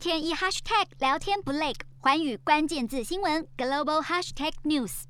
天一 hashtag 聊天不累，寰宇关键字新闻 global hashtag news。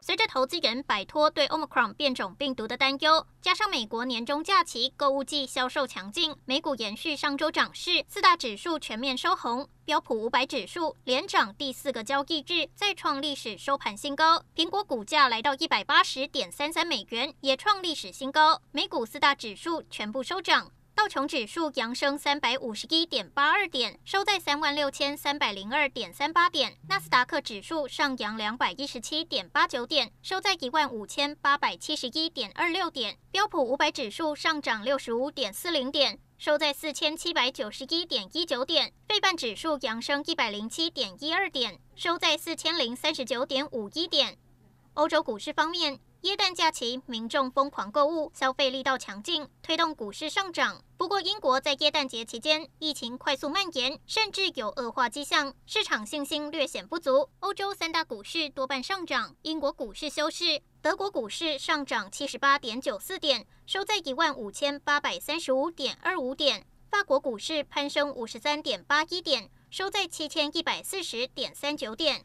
随着投资人摆脱对 Omicron 变种病毒的担忧，加上美国年终假期、购物季销售强劲，美股延续上周涨势，四大指数全面收红，标普五百指数连涨第四个交易日，再创历史收盘新高。苹果股价来到一百八十点三三美元，也创历史新高。美股四大指数全部收涨。道琼指数扬升三百五十一点八二点，收在三万六千三百零二点三八点。纳斯达克指数上扬两百一十七点八九点，收在一万五千八百七十一点二六点。标普五百指数上涨六十五点四零点，收在四千七百九十一点一九点。费半指数扬升一百零七点一二点，收在四千零三十九点五一点。欧洲股市方面。耶诞假期，民众疯狂购物，消费力道强劲，推动股市上涨。不过，英国在耶诞节期间疫情快速蔓延，甚至有恶化迹象，市场信心略显不足。欧洲三大股市多半上涨，英国股市休市，德国股市上涨七十八点九四点，收在一万五千八百三十五点二五点。法国股市攀升五十三点八一点，收在七千一百四十点三九点。